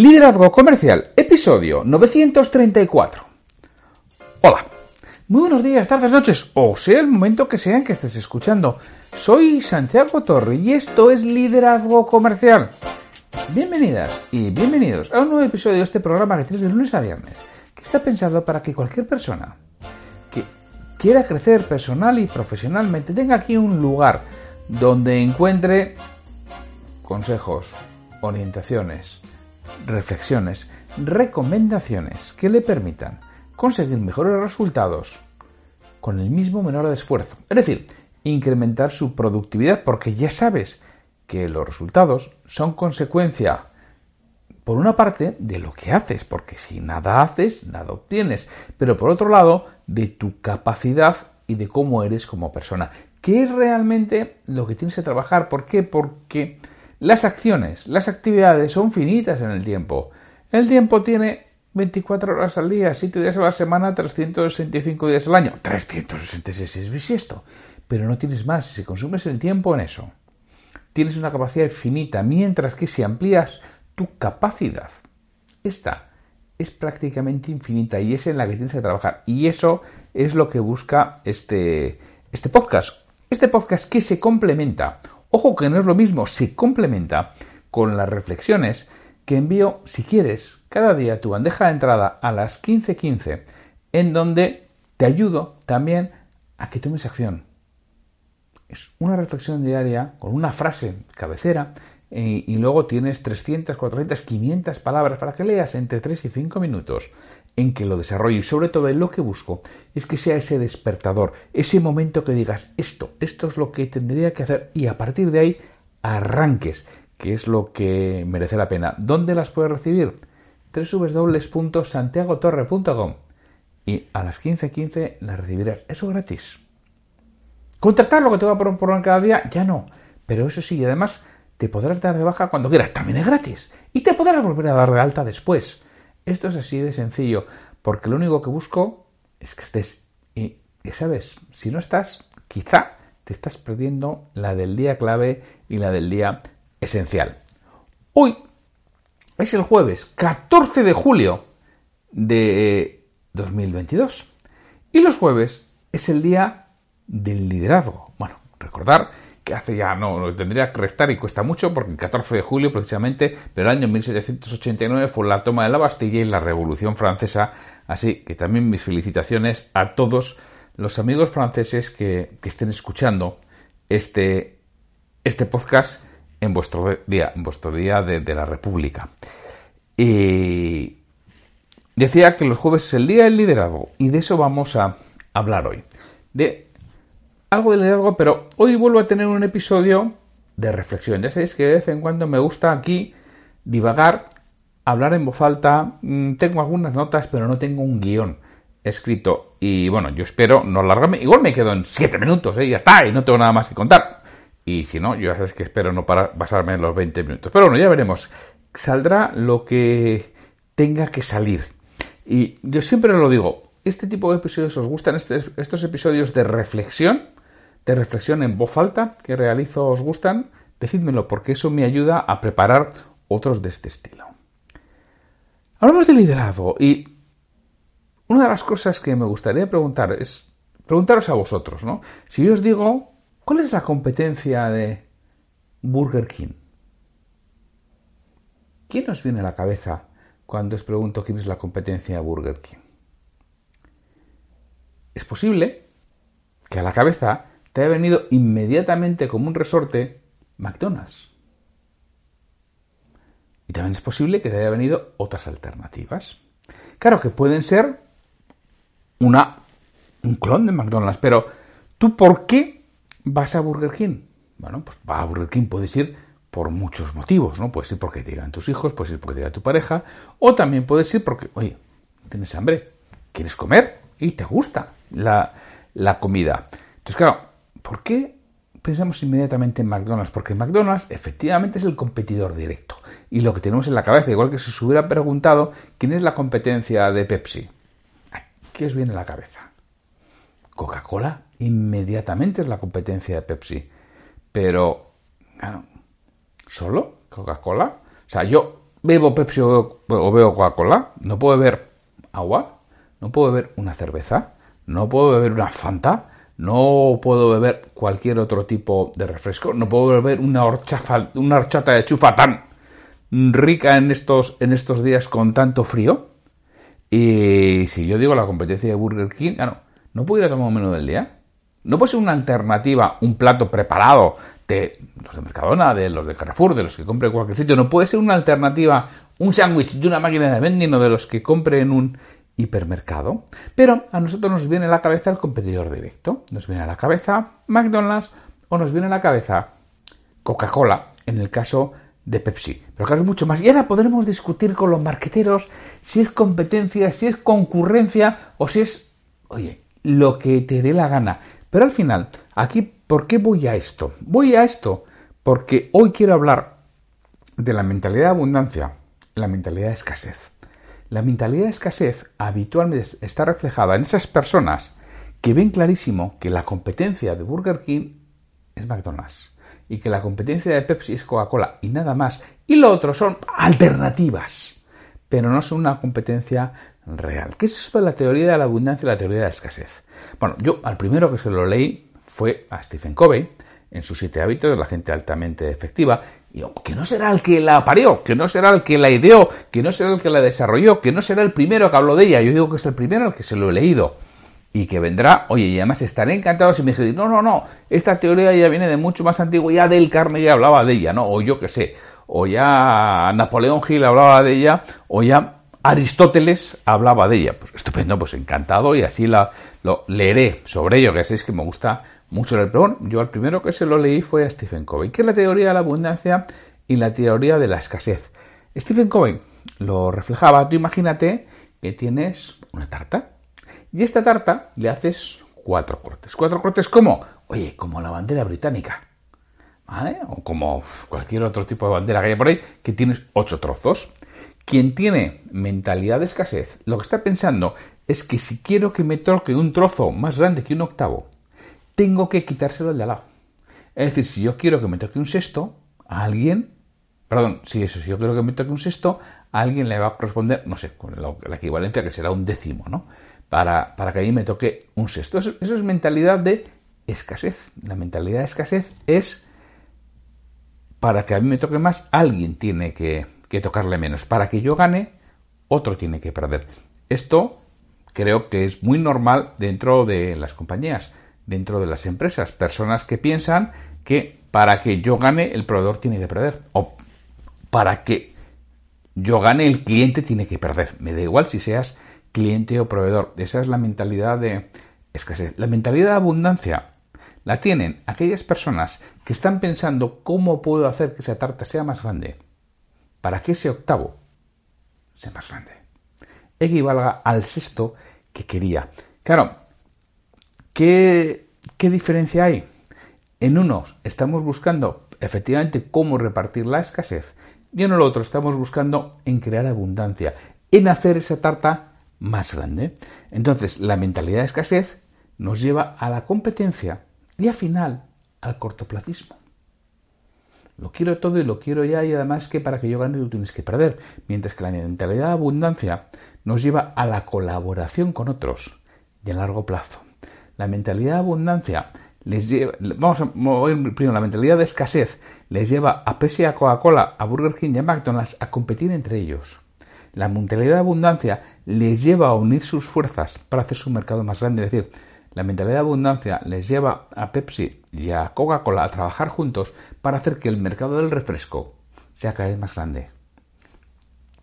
Liderazgo Comercial, episodio 934. Hola, muy buenos días, tardes, noches, o sea el momento que sea en que estés escuchando. Soy Santiago Torre y esto es Liderazgo Comercial. Bienvenidas y bienvenidos a un nuevo episodio de este programa que tienes de lunes a viernes, que está pensado para que cualquier persona que quiera crecer personal y profesionalmente tenga aquí un lugar donde encuentre consejos, orientaciones, reflexiones, recomendaciones que le permitan conseguir mejores resultados con el mismo menor de esfuerzo. Es decir, incrementar su productividad porque ya sabes que los resultados son consecuencia, por una parte, de lo que haces, porque si nada haces, nada obtienes, pero por otro lado, de tu capacidad y de cómo eres como persona. ¿Qué es realmente lo que tienes que trabajar? ¿Por qué? Porque las acciones, las actividades son finitas en el tiempo. El tiempo tiene 24 horas al día, 7 días a la semana, 365 días al año. 366 es bisiesto. Pero no tienes más. Si consumes el tiempo en eso, tienes una capacidad finita, mientras que si amplías tu capacidad, esta es prácticamente infinita y es en la que tienes que trabajar. Y eso es lo que busca este, este podcast. Este podcast que se complementa Ojo que no es lo mismo, se complementa con las reflexiones que envío, si quieres, cada día tu bandeja de entrada a las 15.15, en donde te ayudo también a que tomes acción. Es una reflexión diaria con una frase cabecera y, y luego tienes 300, 400, 500 palabras para que leas entre 3 y 5 minutos en que lo desarrollo y sobre todo en lo que busco es que sea ese despertador, ese momento que digas esto, esto es lo que tendría que hacer y a partir de ahí arranques, que es lo que merece la pena. ¿Dónde las puedes recibir? www.santiagotorre.com y a las 15.15 las recibirás. Eso gratis. Contratar lo que te va a proponer cada día, ya no. Pero eso sí, además te podrás dar de baja cuando quieras. También es gratis. Y te podrás volver a dar de alta después. Esto es así de sencillo, porque lo único que busco es que estés. Y, ya sabes, si no estás, quizá te estás perdiendo la del día clave y la del día esencial. Hoy es el jueves 14 de julio de 2022. Y los jueves es el día del liderazgo. Bueno, recordar que hace ya, no, lo tendría que restar y cuesta mucho porque el 14 de julio precisamente del año 1789 fue la toma de la Bastilla y la Revolución Francesa, así que también mis felicitaciones a todos los amigos franceses que, estén escuchando este, este podcast en vuestro día, en vuestro día de, de la República. Y decía que los jueves es el día del liderazgo y de eso vamos a hablar hoy. De algo de liderazgo, pero hoy vuelvo a tener un episodio de reflexión. Ya sabéis que de vez en cuando me gusta aquí divagar, hablar en voz alta. Mm, tengo algunas notas, pero no tengo un guion escrito. Y bueno, yo espero no alargarme. Igual me quedo en siete minutos, ¿eh? ya está, y no tengo nada más que contar. Y si no, yo ya sabes que espero no basarme en los 20 minutos. Pero bueno, ya veremos. Saldrá lo que tenga que salir. Y yo siempre lo digo, este tipo de episodios os gustan, este, estos episodios de reflexión de reflexión en voz alta que realizo os gustan, decídmelo porque eso me ayuda a preparar otros de este estilo. Hablamos de liderazgo y una de las cosas que me gustaría preguntar es preguntaros a vosotros, ¿no? Si yo os digo, ¿cuál es la competencia de Burger King? ¿Quién os viene a la cabeza cuando os pregunto quién es la competencia de Burger King? Es posible que a la cabeza te ha venido inmediatamente como un resorte McDonald's. Y también es posible que te haya venido otras alternativas. Claro que pueden ser una, un clon de McDonald's, pero ¿tú por qué vas a Burger King? Bueno, pues va a Burger King, puedes ir por muchos motivos, ¿no? Puede ser porque te digan tus hijos, puede ser porque te diga tu pareja, o también puede ser porque, oye, tienes hambre, quieres comer y te gusta la, la comida. Entonces, claro, ¿por qué pensamos inmediatamente en McDonald's? Porque McDonald's efectivamente es el competidor directo. Y lo que tenemos en la cabeza, igual que si se hubiera preguntado quién es la competencia de Pepsi. ¿Qué os viene a la cabeza? Coca-Cola inmediatamente es la competencia de Pepsi. Pero, ¿solo Coca-Cola? O sea, yo bebo Pepsi o veo Coca-Cola, no puedo beber agua, no puedo beber una cerveza, no puedo beber una Fanta, no puedo beber cualquier otro tipo de refresco, no puedo beber una, una horchata de chufa tan rica en estos, en estos días con tanto frío. Y si yo digo la competencia de Burger King, ah, no, no puedo ir a tomar un menú del día. No puede ser una alternativa, un plato preparado de los de Mercadona, de los de Carrefour, de los que compre en cualquier sitio. No puede ser una alternativa, un sándwich de una máquina de vending o de los que compre en un hipermercado. Pero a nosotros nos viene a la cabeza el competidor directo. Nos viene a la cabeza McDonald's o nos viene a la cabeza Coca-Cola, en el caso de Pepsi. Pero claro, mucho más. Y ahora podremos discutir con los marqueteros si es competencia, si es concurrencia o si es, oye, lo que te dé la gana. Pero al final, aquí, ¿por qué voy a esto? Voy a esto porque hoy quiero hablar de la mentalidad de abundancia, la mentalidad de escasez. La mentalidad de escasez habitualmente está reflejada en esas personas que ven clarísimo que la competencia de Burger King es McDonald's y que la competencia de Pepsi es Coca-Cola y nada más. Y lo otro son alternativas, pero no son una competencia real. ¿Qué es eso de la teoría de la abundancia y la teoría de la escasez? Bueno, yo al primero que se lo leí fue a Stephen Covey en sus siete hábitos la gente altamente efectiva. Y que no será el que la parió, que no será el que la ideó, que no será el que la desarrolló, que no será el primero que habló de ella. Yo digo que es el primero al que se lo he leído y que vendrá, oye, y además estaré encantado si me dijeran, no, no, no, esta teoría ya viene de mucho más antiguo, ya del Carnegie hablaba de ella, ¿no? O yo qué sé, o ya Napoleón Gil hablaba de ella, o ya Aristóteles hablaba de ella. Pues estupendo, pues encantado, y así la, lo leeré sobre ello, que sabéis que me gusta mucho el pero yo el primero que se lo leí fue a Stephen Covey, que es la teoría de la abundancia y la teoría de la escasez. Stephen Covey lo reflejaba, tú imagínate que tienes una tarta, y esta tarta le haces cuatro cortes. ¿Cuatro cortes como? Oye, como la bandera británica. ¿Vale? O como cualquier otro tipo de bandera que haya por ahí, que tienes ocho trozos. Quien tiene mentalidad de escasez, lo que está pensando es que si quiero que me toque un trozo más grande que un octavo, tengo que quitárselo de al lado. Es decir, si yo quiero que me toque un sexto, a alguien, perdón, si eso, si yo quiero que me toque un sexto, alguien le va a corresponder, no sé, con la equivalencia que será un décimo, ¿no? para, que a mí me toque un sexto. Eso, es mentalidad de escasez. La mentalidad de escasez es para que a mí me toque más, alguien tiene que tocarle menos. Para que yo gane, otro tiene que perder. Esto creo que es muy normal dentro de las compañías, dentro de las empresas. Personas que piensan que para que yo gane, el proveedor tiene que perder. O para que yo gane, el cliente tiene que perder. Me da igual si seas cliente o proveedor. Esa es la mentalidad de escasez. La mentalidad de abundancia la tienen aquellas personas que están pensando cómo puedo hacer que esa tarta sea más grande para que ese octavo sea más grande. Equivalga al sexto que quería. Claro, ¿qué, diferencia hay? En unos estamos buscando efectivamente cómo repartir la escasez y en el otro estamos buscando en crear abundancia, en hacer esa tarta más grande. Entonces, la mentalidad de escasez nos lleva a la competencia y al final al cortoplacismo. Lo quiero todo y lo quiero ya y además que para que yo gane lo tienes que perder. Mientras que la mentalidad de abundancia nos lleva a la colaboración con otros a largo plazo. La mentalidad de abundancia les lleva, vamos a primero, la mentalidad de escasez les lleva a Pepsi, a Coca-Cola, a Burger King y a McDonald's a competir entre ellos. La mentalidad de abundancia les lleva a unir sus fuerzas para hacer su mercado más grande. Es decir, la mentalidad de abundancia les lleva a Pepsi y a Coca-Cola a trabajar juntos para hacer que el mercado del refresco sea cada vez más grande.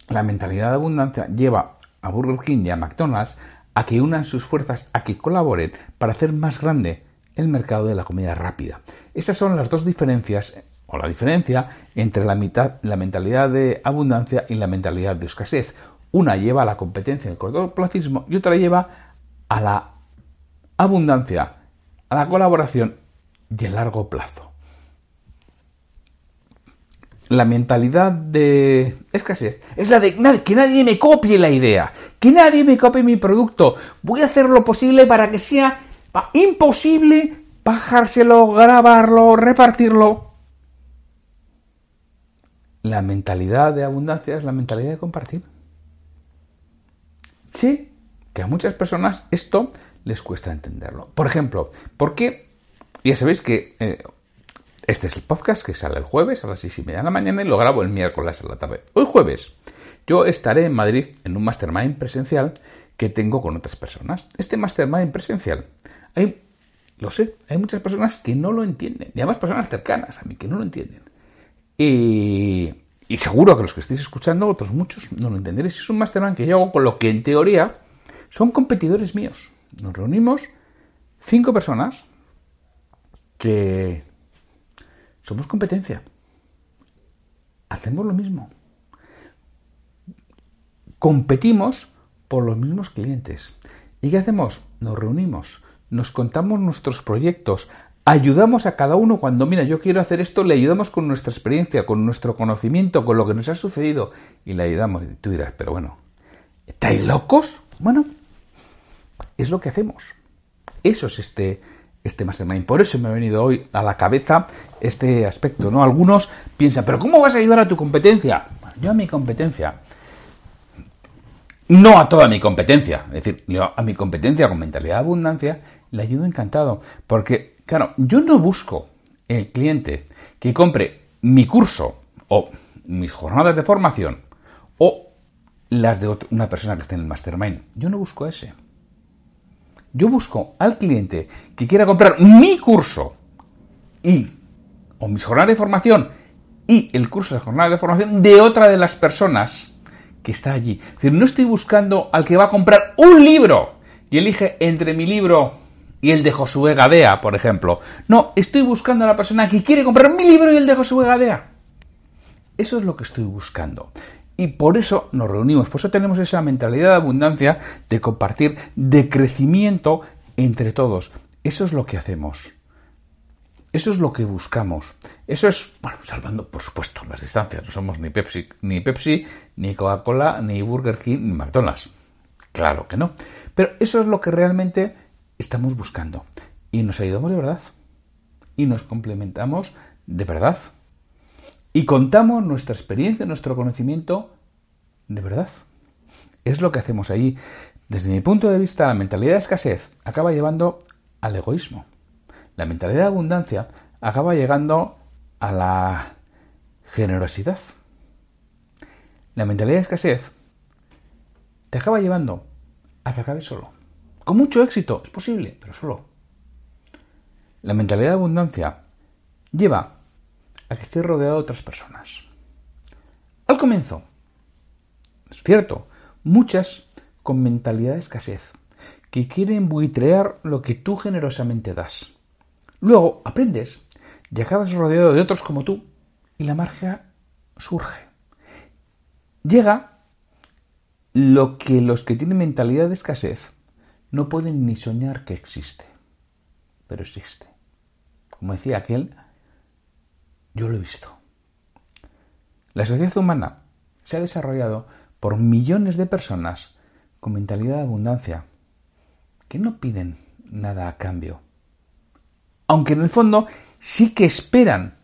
La mentalidad de abundancia lleva a Burger King y a McDonald's a que unan sus fuerzas, a que colaboren para hacer más grande el mercado de la comida rápida. Esas son las dos diferencias o la diferencia entre la, mitad, la mentalidad de abundancia y la mentalidad de escasez. Una lleva a la competencia, el cortoplacismo, y otra lleva a la abundancia, a la colaboración y el largo plazo. La mentalidad de escasez es la de que nadie me copie la idea, que nadie me copie mi producto. Voy a hacer lo posible para que sea imposible bajárselo, grabarlo, repartirlo. La mentalidad de abundancia es la mentalidad de compartir. Sí, que a muchas personas esto les cuesta entenderlo. Por ejemplo, ¿por qué? Ya sabéis que eh, este es el podcast que sale el jueves a las seis y media de la mañana y lo grabo el miércoles a la tarde. Hoy jueves yo estaré en Madrid en un mastermind presencial que tengo con otras personas. Este mastermind presencial, hay, lo sé, hay muchas personas que no lo entienden, y además personas cercanas a mí que no lo entienden. Y, y seguro que los que estéis escuchando, otros muchos, no lo entenderéis. Es un mastermind que yo hago con lo que en teoría son competidores míos. Nos reunimos cinco personas que somos competencia. Hacemos lo mismo. Competimos por los mismos clientes. ¿Y qué hacemos? Nos reunimos, nos contamos nuestros proyectos, ayudamos a cada uno cuando, mira, yo quiero hacer esto, le ayudamos con nuestra experiencia, con nuestro conocimiento, con lo que nos ha sucedido y le ayudamos. Y tú dirás, pero bueno, ¿estáis locos? Bueno, es lo que hacemos. Eso es este, este mastermind. Por eso me ha venido hoy a la cabeza este aspecto, ¿no? Algunos piensan, pero ¿cómo vas a ayudar a tu competencia? yo a mi competencia, no a toda mi competencia, es decir, yo a mi competencia con mentalidad de abundancia le ayudo encantado, porque, claro, yo no busco el cliente que compre mi curso o mis jornadas de formación o las de una persona que esté en el mastermind. Yo no busco ese. Yo busco al cliente que quiera comprar mi curso y o mis jornadas de formación y el curso de jornada de formación de otra de las personas que está allí. Es decir, no estoy buscando al que va a comprar un libro y elige entre mi libro y el de Josué Gadea, por ejemplo. No, estoy buscando a la persona que quiere comprar mi libro y el de Josué Gadea. Eso es lo que estoy buscando. Y por eso nos reunimos, por eso tenemos esa mentalidad de abundancia, de compartir, de crecimiento entre todos. Eso es lo que hacemos. Eso es lo que buscamos. Eso es, bueno, salvando, por supuesto, las distancias. No somos ni Pepsi, ni Pepsi, ni Coca-Cola, ni Burger King, ni McDonald's. Claro que no. Pero eso es lo que realmente estamos buscando. Y nos ayudamos de verdad. Y nos complementamos de verdad y contamos nuestra experiencia, nuestro conocimiento de verdad. Es lo que hacemos ahí. Desde mi punto de vista, la mentalidad de escasez acaba llevando al egoísmo. La mentalidad de abundancia acaba llegando a la generosidad. La mentalidad de escasez te acaba llevando a que acabes solo. Con mucho éxito, es posible, pero solo. La mentalidad de abundancia lleva a que esté rodeado de otras personas. Al comienzo, es cierto, muchas con mentalidad de escasez, que quieren buitrear lo que tú generosamente das. Luego aprendes y acabas rodeado de otros como tú y la margen surge. Llega lo que los que tienen mentalidad de escasez no pueden ni soñar que existe, pero existe. Como decía aquel, yo lo he visto. La sociedad humana se ha desarrollado por millones de personas con mentalidad de abundancia que no piden nada a cambio. Aunque en el fondo sí que esperan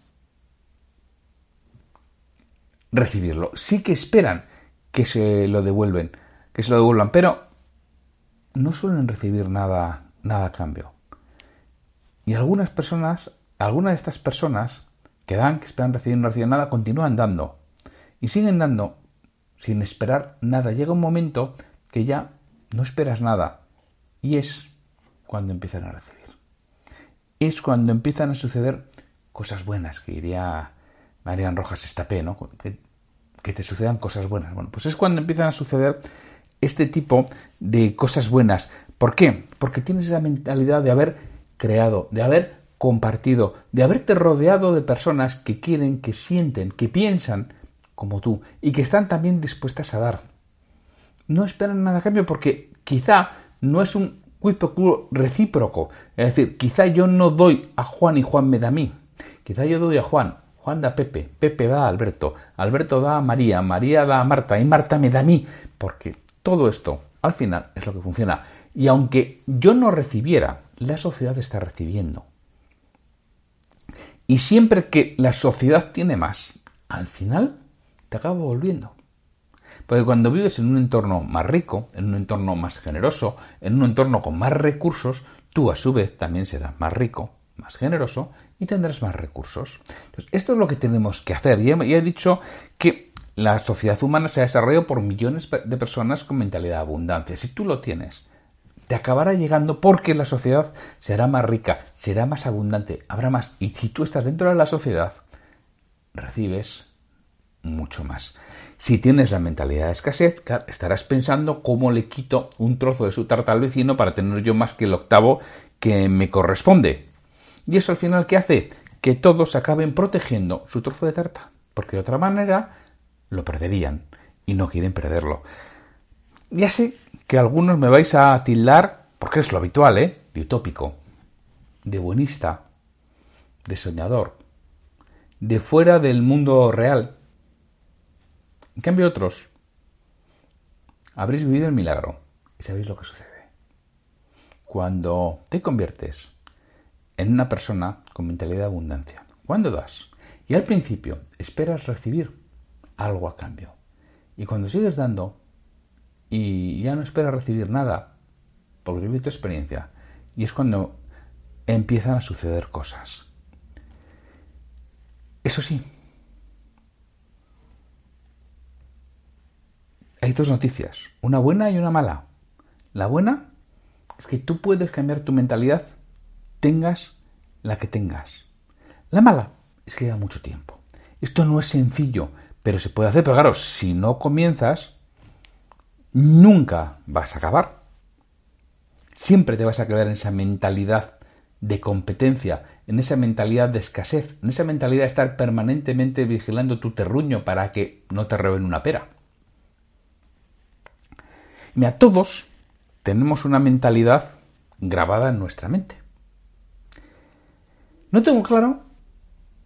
recibirlo, sí que esperan que se lo devuelven, que se lo devuelvan, pero no suelen recibir nada, nada a cambio. Y algunas personas, algunas de estas personas que dan, que esperan recibir, no reciben nada, continúan dando. Y siguen dando sin esperar nada. Llega un momento que ya no esperas nada. Y es cuando empiezan a recibir. Es cuando empiezan a suceder cosas buenas, que diría Marian Rojas Estapé, ¿no? Que, que te sucedan cosas buenas. Bueno, pues es cuando empiezan a suceder este tipo de cosas buenas. ¿Por qué? Porque tienes esa mentalidad de haber creado, de haber compartido, de haberte rodeado de personas que quieren, que sienten, que piensan como tú y que están también dispuestas a dar. No esperan nada a cambio porque quizá no es un quid recíproco. Es decir, quizá yo no doy a Juan y Juan me da a mí. Quizá yo doy a Juan, Juan da a Pepe, Pepe da a Alberto, Alberto da a María, María da a Marta y Marta me da a mí. Porque todo esto, al final, es lo que funciona. Y aunque yo no recibiera, la sociedad está recibiendo. Y siempre que la sociedad tiene más, al final te acaba volviendo. Porque cuando vives en un entorno más rico, en un entorno más generoso, en un entorno con más recursos, tú a su vez también serás más rico, más generoso y tendrás más recursos. Esto es lo que tenemos que hacer. Y he, dicho que la sociedad humana se ha desarrollado por millones de personas con mentalidad abundante. Si tú lo tienes, te acabará llegando porque la sociedad será más rica, será más abundante, habrá más. Y si tú estás dentro de la sociedad, recibes mucho más. Si tienes la mentalidad de escasez, estarás pensando cómo le quito un trozo de su tarta al vecino para tener yo más que el octavo que me corresponde. Y eso al final, ¿qué hace? Que todos acaben protegiendo su trozo de tarta, porque de otra manera lo perderían y no quieren perderlo. Ya sé que algunos me vais a tildar, porque es lo habitual, ¿eh? De utópico, de buenista, de soñador, de fuera del mundo real. En cambio otros, habréis vivido el milagro y sabéis lo que sucede. Cuando te conviertes en una persona con mentalidad de abundancia, cuando das y al principio esperas recibir algo a cambio y cuando sigues dando y ya no esperas recibir nada por vivir tu experiencia y es cuando empiezan a suceder cosas. Eso sí, hay dos noticias, una buena y una mala. La buena es que tú puedes cambiar tu mentalidad, tengas la que tengas. La mala es que lleva mucho tiempo. Esto no es sencillo, pero se puede hacer. Pero claro, si no comienzas, nunca vas a acabar. Siempre te vas a quedar en esa mentalidad de competencia, en esa mentalidad de escasez, en esa mentalidad de estar permanentemente vigilando tu terruño para que no te roben una pera. Mira, todos tenemos una mentalidad grabada en nuestra mente. No tengo claro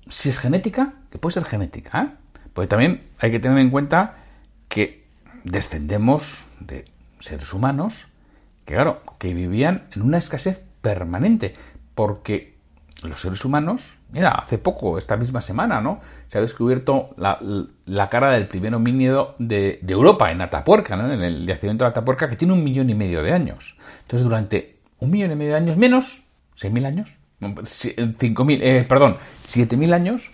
si es genética, que puede ser genética, ¿eh? porque también hay que tener en cuenta que descendemos de seres humanos que, claro, que vivían en una escasez permanente, porque los seres humanos, mira, hace poco, esta misma semana, ¿no? Se ha descubierto la, cara del primer homínido de, Europa, en Atapuerca. En el yacimiento de Atapuerca, que tiene un millón y medio de años. Entonces, durante un millón y medio de años menos, seis mil años, cinco mil, eh, perdón, siete mil años,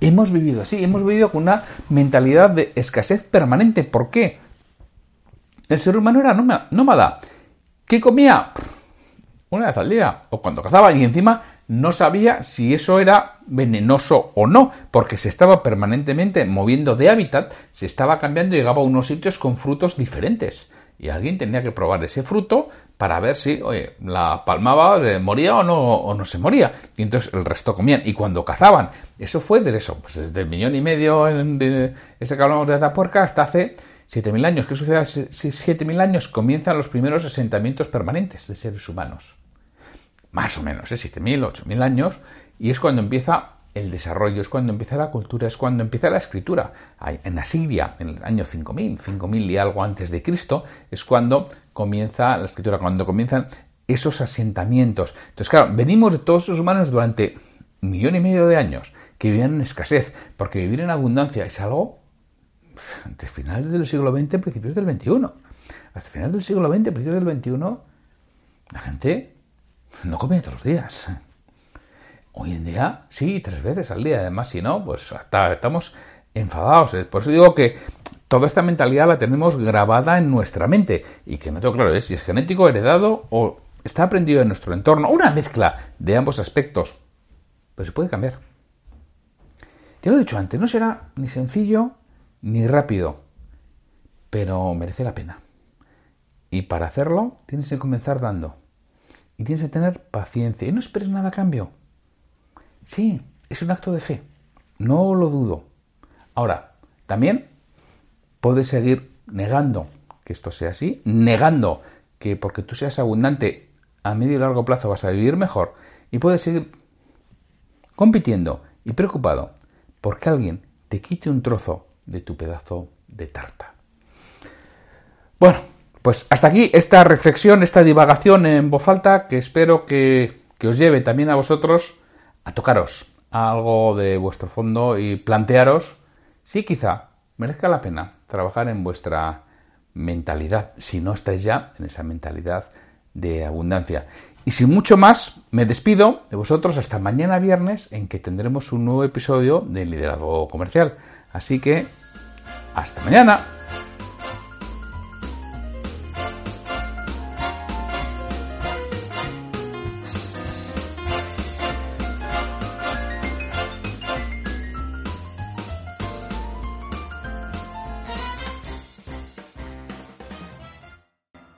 hemos vivido así, hemos vivido con una mentalidad de escasez permanente. ¿Por qué? El ser humano era nómada. ¿Qué comía? Una vez al día, o cuando cazaba, y encima no sabía si eso era venenoso o no, porque se estaba permanentemente moviendo de hábitat, se estaba cambiando y llegaba a unos sitios con frutos diferentes. Y alguien tenía que probar ese fruto para ver si, oye, la palmaba, eh, moría o no, o no se moría. Y entonces el resto comían. Y cuando cazaban, eso fue de eso, pues desde el millón y medio, de ese que hablamos de puerca hasta hace 7.000 años. ¿Qué sucede hace 7.000 años? Comienzan los primeros asentamientos permanentes de seres humanos más o menos, ¿eh? 7.000, 8.000 años, y es cuando empieza el desarrollo, es cuando empieza la cultura, es cuando empieza la escritura. En Asiria, en el año 5000, 5000 y algo antes de Cristo, es cuando comienza la escritura, cuando comienzan esos asentamientos. Entonces, claro, venimos de todos los humanos durante un millón y medio de años que vivían en escasez, porque vivir en abundancia es algo entre finales del siglo XX, principios del XXI. Hasta finales del siglo XX, principios del XXI, la gente no comía todos los días. Hoy en día, sí, tres veces al día. Además, si no, pues hasta estamos enfadados. Por eso digo que toda esta mentalidad la tenemos grabada en nuestra mente. Y que no tengo claro es si es genético, heredado o está aprendido en nuestro entorno. Una mezcla de ambos aspectos. Pero se puede cambiar. Ya lo he dicho antes, no será ni sencillo ni rápido. Pero merece la pena. Y para hacerlo tienes que comenzar dando. Y tienes que tener paciencia. Y no esperes nada a cambio. Sí, es un acto de fe. No lo dudo. Ahora, también puedes seguir negando que esto sea así, negando que porque tú seas abundante a medio y largo plazo vas a vivir mejor y puedes seguir compitiendo y preocupado porque alguien te quite un trozo de tu pedazo de tarta. Bueno, pues hasta aquí esta reflexión, esta divagación en voz alta que espero que, que os lleve también a vosotros a tocaros algo de vuestro fondo y plantearos si quizá merezca la pena trabajar en vuestra mentalidad, si no estáis ya en esa mentalidad de abundancia. Y sin mucho más, me despido de vosotros hasta mañana viernes en que tendremos un nuevo episodio de Liderazgo Comercial. Así que, hasta mañana.